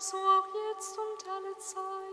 so auch jetzt und alle Zeit.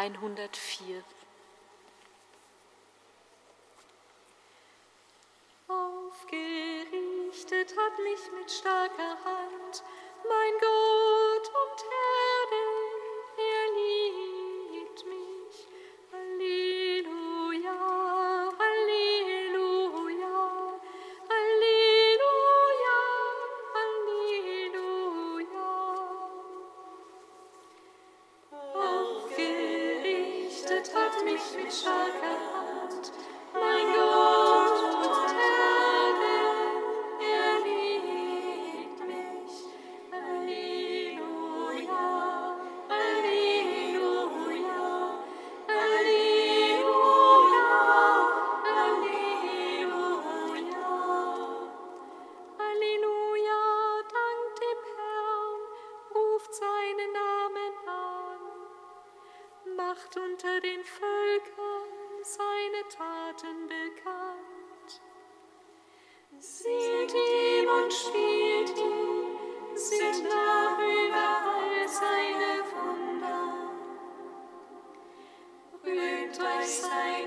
104. Aufgerichtet hat mich mit starker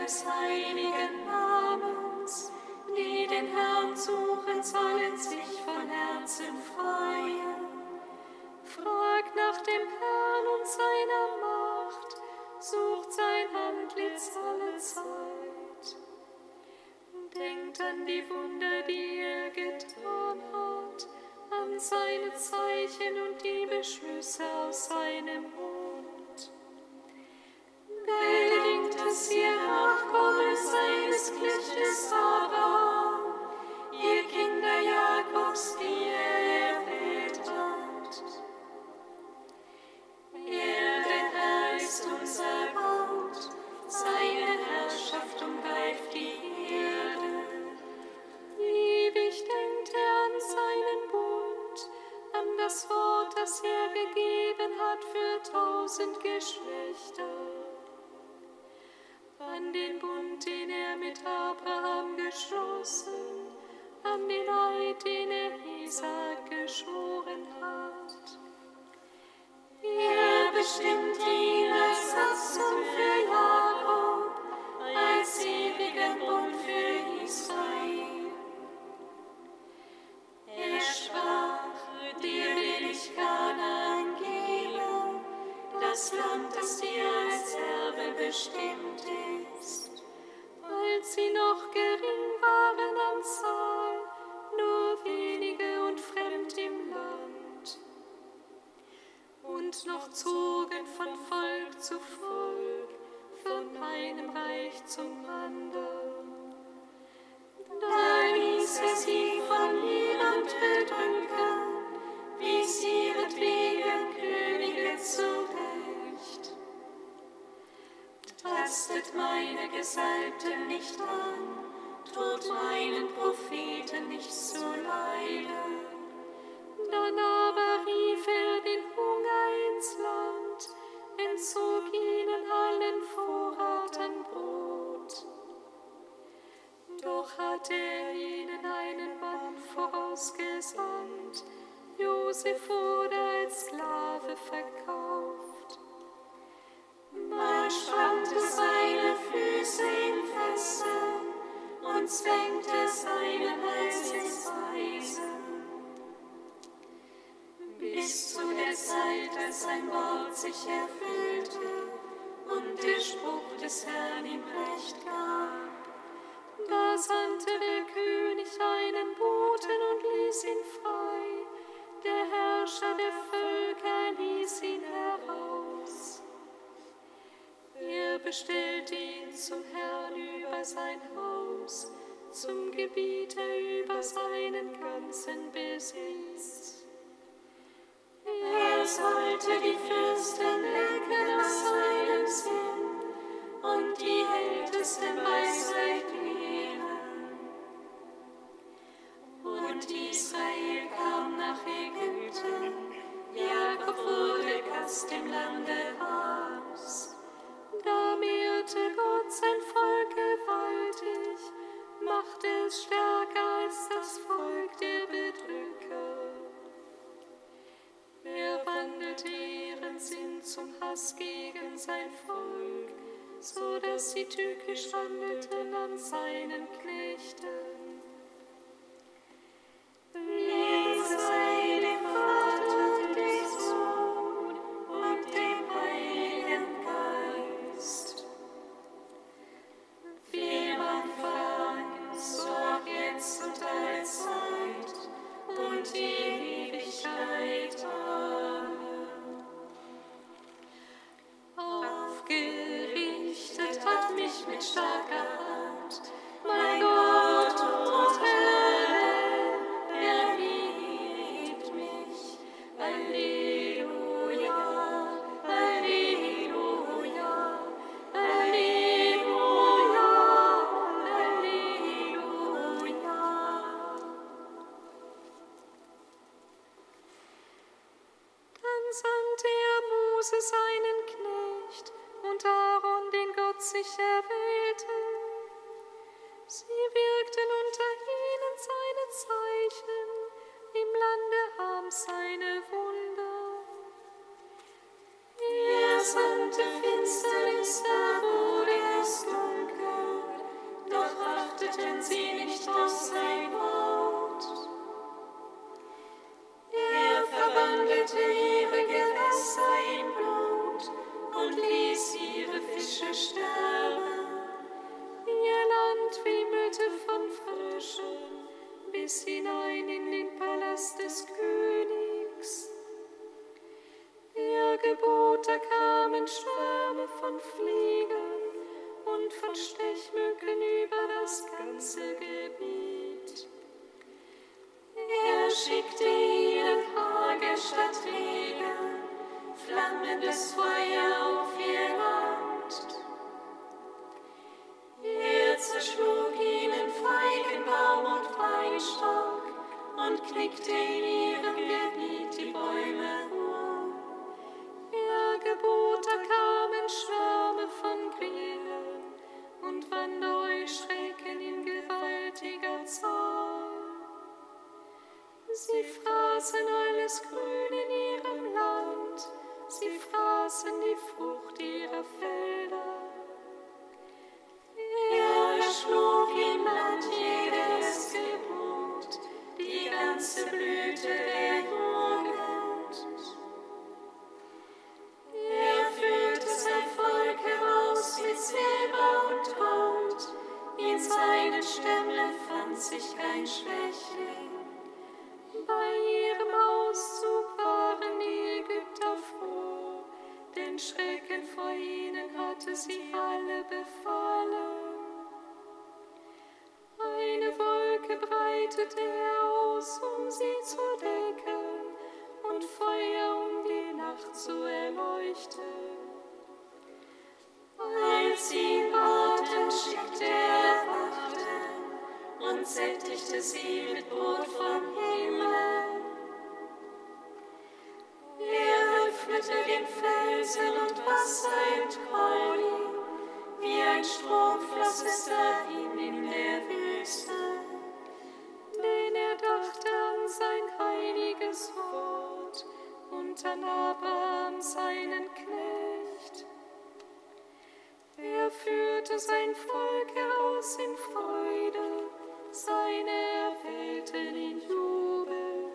seines heiligen Namens, die den Herrn suchen, sollen sich von Herzen freuen. Fragt nach dem Herrn und seiner Macht, sucht sein Antlitz alle Zeit. Denkt an die Wunder, die er getan hat, an seine Zeichen und die Beschlüsse aus seinem Mund. Bedenkt, ihr Nachkommen seines Knechtes Abraham, ihr Kinder Jakobs, die er erwählt. Er, Herr, ist unser Gott, seine Herrschaft umgreift die Erde. Ewig denkt er an seinen Bund, an das Wort, das er gegeben hat für tausend Geschlechter. Den Bund, den er mit Abraham geschlossen, an den Eid, den er Isaak geschworen hat. Er bestimmt ihn als Satzung für Jakob, als ewigen Bund für Israel. Er sprach, dir will ich Kanaan geben, das Land, das dir als Erbe bestimmt ist. Sie noch gering waren an Zahl, nur wenige und fremd im Land. Und noch zogen von Volk zu Meine Gesalbten nicht an, tut meinen Propheten nicht zu leiden. Dann aber rief er den Hunger ins Land, entzog ihnen allen Vorrat an Brot. Doch hatte er ihnen einen Mann vorausgesandt, Josef wurde sein Wort sich erfüllte und der Spruch des Herrn ihm Recht gab. Da sandte der König einen Boten und ließ ihn frei. Der Herrscher der Völker ließ ihn heraus. Er bestellte ihn zum Herrn über sein Haus, zum Gebieter über seinen ganzen Besitz. Hass gegen sein Volk, so dass sie tückisch handelten an seinen Kindern. Sie wirkten unter ihnen seine Zeichen, im Lande Rams seine Wunder. Er sandte Finsternis da, wurde es dunkel, doch achteten sie nicht. Stock und knickte in ihrem Gebiet die Bäume um. Ihr Gebote kamen Schwärme von Grillen und wand Schrecken in gewaltiger Zahl. Sie fraßen alles Grün in ihrem Land, sie fraßen die Frucht ihrer Felder. sie alle befallen. Eine Wolke breitet er aus, um sie zu decken, und Feuer, um die Nacht zu erleuchten. Als sie baten, schickte er Wachten und sättigte sie mit Brot vom Himmel. Satan aber seinen Knecht. Er führte sein Volk heraus in Freude, seine Erwählten in Jubel.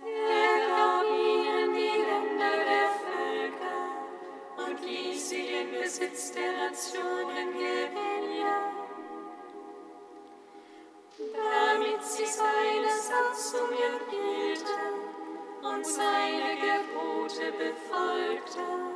Er gab ihnen die Länder der Völker und ließ sie den Besitz der Nationen gewinnen, damit sie seine Satzung ergeben seine Gebote befolgten.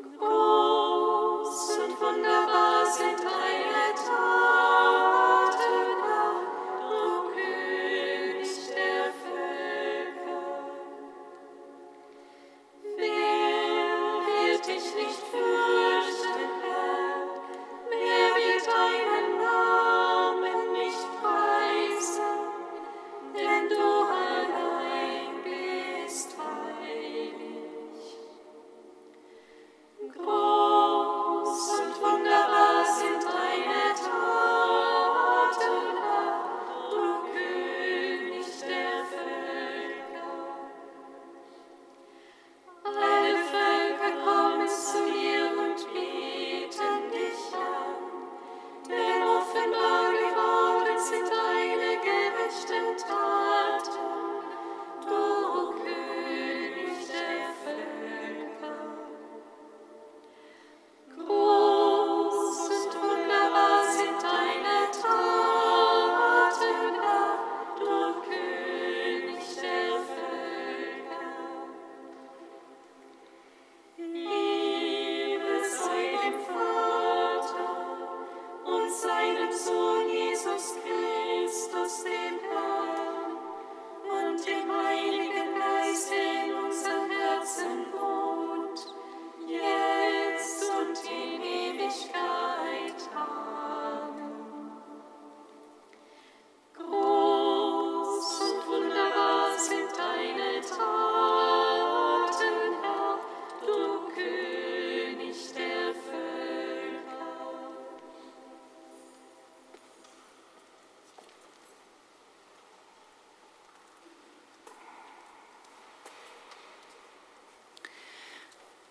Groß und wunderbar sind alle.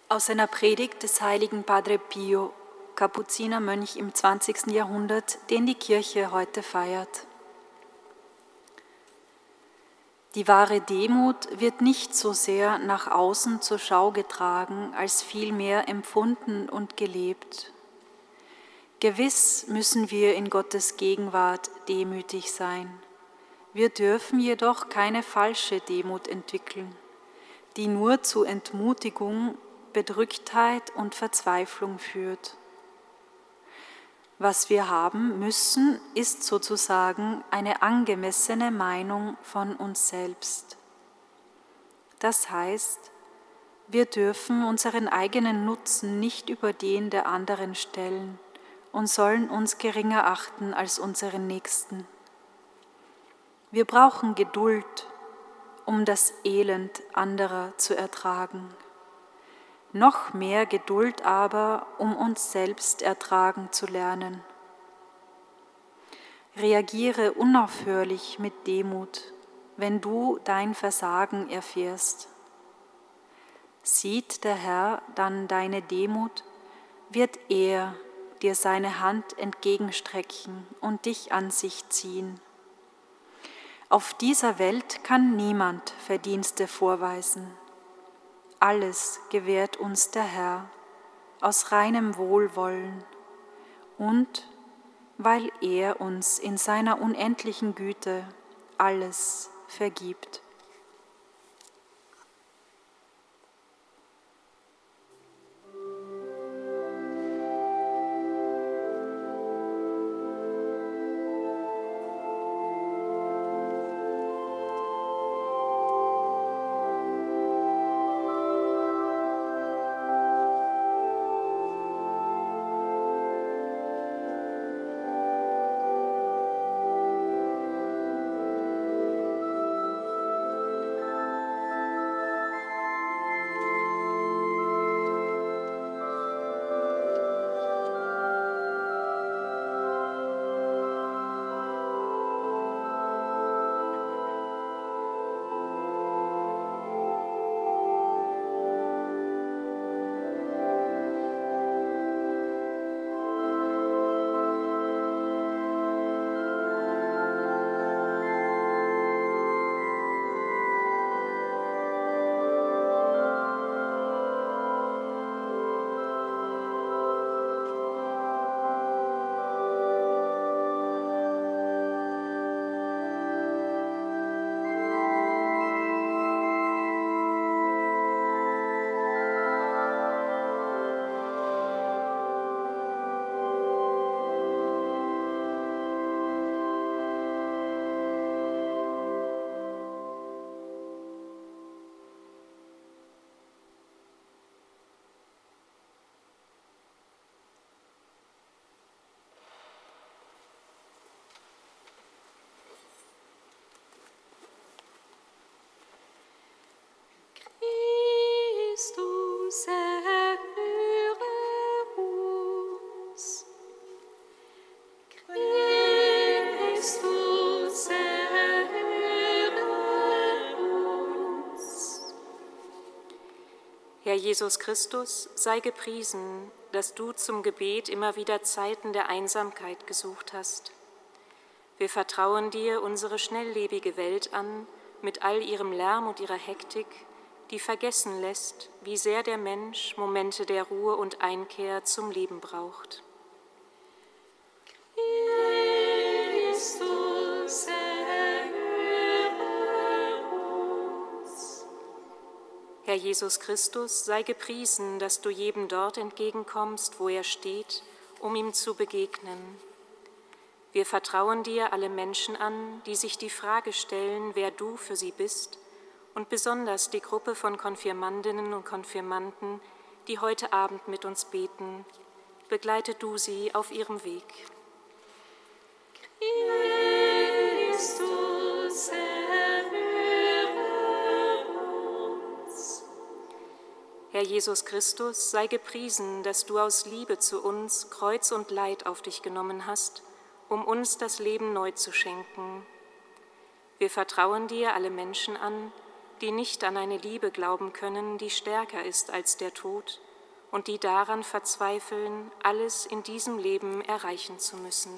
Aus einer Predigt des heiligen Padre Pio, Kapuzinermönch im 20. Jahrhundert, den die Kirche heute feiert. Die wahre Demut wird nicht so sehr nach außen zur Schau getragen, als vielmehr empfunden und gelebt. Gewiss müssen wir in Gottes Gegenwart demütig sein. Wir dürfen jedoch keine falsche Demut entwickeln, die nur zu Entmutigung Bedrücktheit und Verzweiflung führt. Was wir haben müssen, ist sozusagen eine angemessene Meinung von uns selbst. Das heißt, wir dürfen unseren eigenen Nutzen nicht über den der anderen stellen und sollen uns geringer achten als unseren Nächsten. Wir brauchen Geduld, um das Elend anderer zu ertragen noch mehr Geduld aber, um uns selbst ertragen zu lernen. Reagiere unaufhörlich mit Demut, wenn du dein Versagen erfährst. Sieht der Herr dann deine Demut, wird er dir seine Hand entgegenstrecken und dich an sich ziehen. Auf dieser Welt kann niemand Verdienste vorweisen alles gewährt uns der Herr aus reinem Wohlwollen und weil er uns in seiner unendlichen Güte alles vergibt. Herr Jesus Christus, sei gepriesen, dass du zum Gebet immer wieder Zeiten der Einsamkeit gesucht hast. Wir vertrauen dir unsere schnelllebige Welt an, mit all ihrem Lärm und ihrer Hektik, die vergessen lässt, wie sehr der Mensch Momente der Ruhe und Einkehr zum Leben braucht. Christus. Herr Jesus Christus, sei gepriesen, dass du jedem dort entgegenkommst, wo er steht, um ihm zu begegnen. Wir vertrauen dir alle Menschen an, die sich die Frage stellen, wer du für sie bist, und besonders die Gruppe von Konfirmandinnen und Konfirmanden, die heute Abend mit uns beten. Begleite du sie auf ihrem Weg. Christus, uns. Herr Jesus Christus, sei gepriesen, dass du aus Liebe zu uns Kreuz und Leid auf dich genommen hast, um uns das Leben neu zu schenken. Wir vertrauen dir alle Menschen an, die nicht an eine Liebe glauben können, die stärker ist als der Tod und die daran verzweifeln, alles in diesem Leben erreichen zu müssen.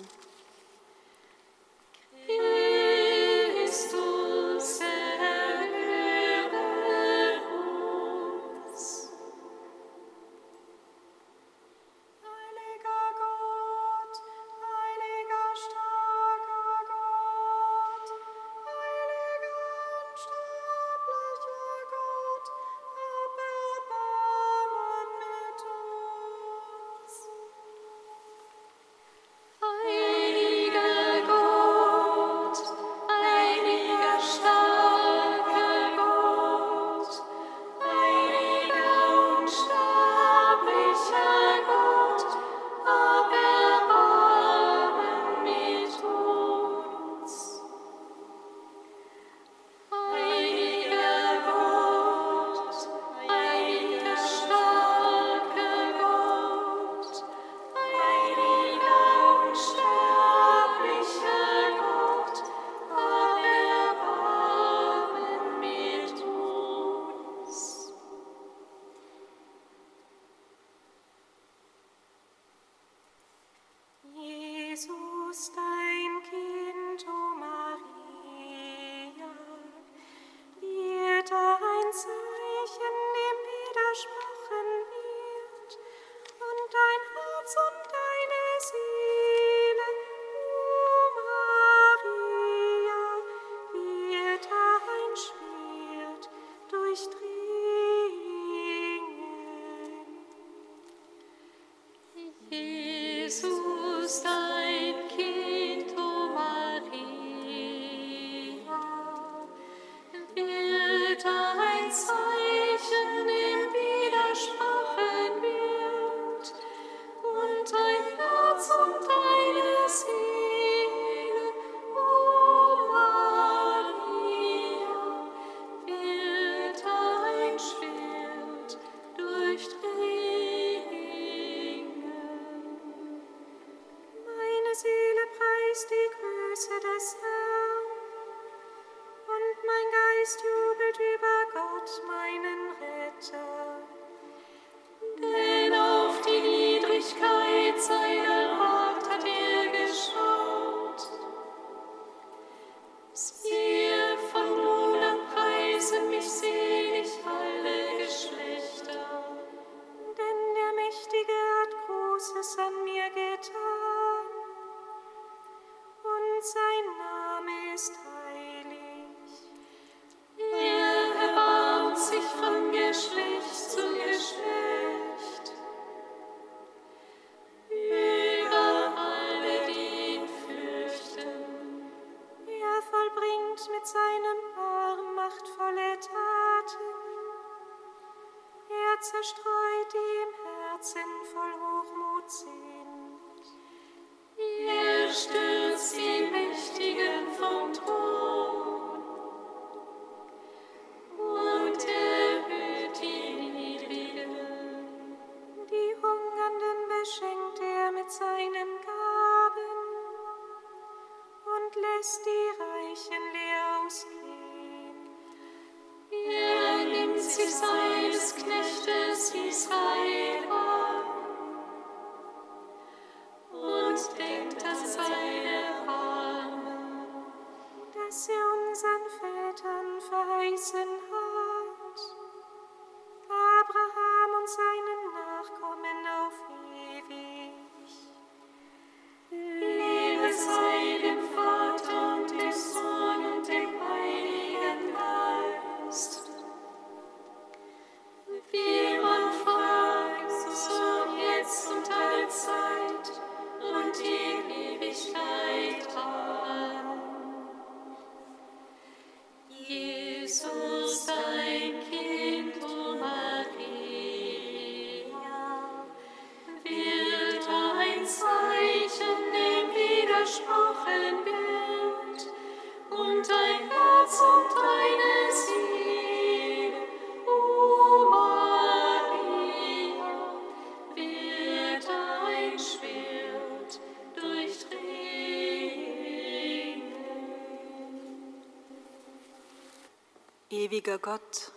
Ewiger Gott,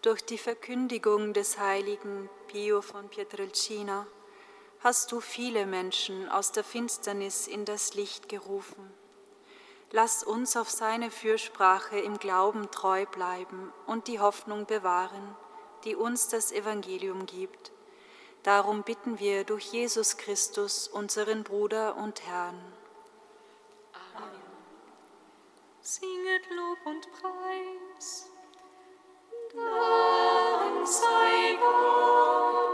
durch die Verkündigung des heiligen Pio von Pietrelcina hast du viele Menschen aus der Finsternis in das Licht gerufen. Lass uns auf seine Fürsprache im Glauben treu bleiben und die Hoffnung bewahren, die uns das Evangelium gibt. Darum bitten wir durch Jesus Christus, unseren Bruder und Herrn. Singet Lob und Preis. Dank sei Gott,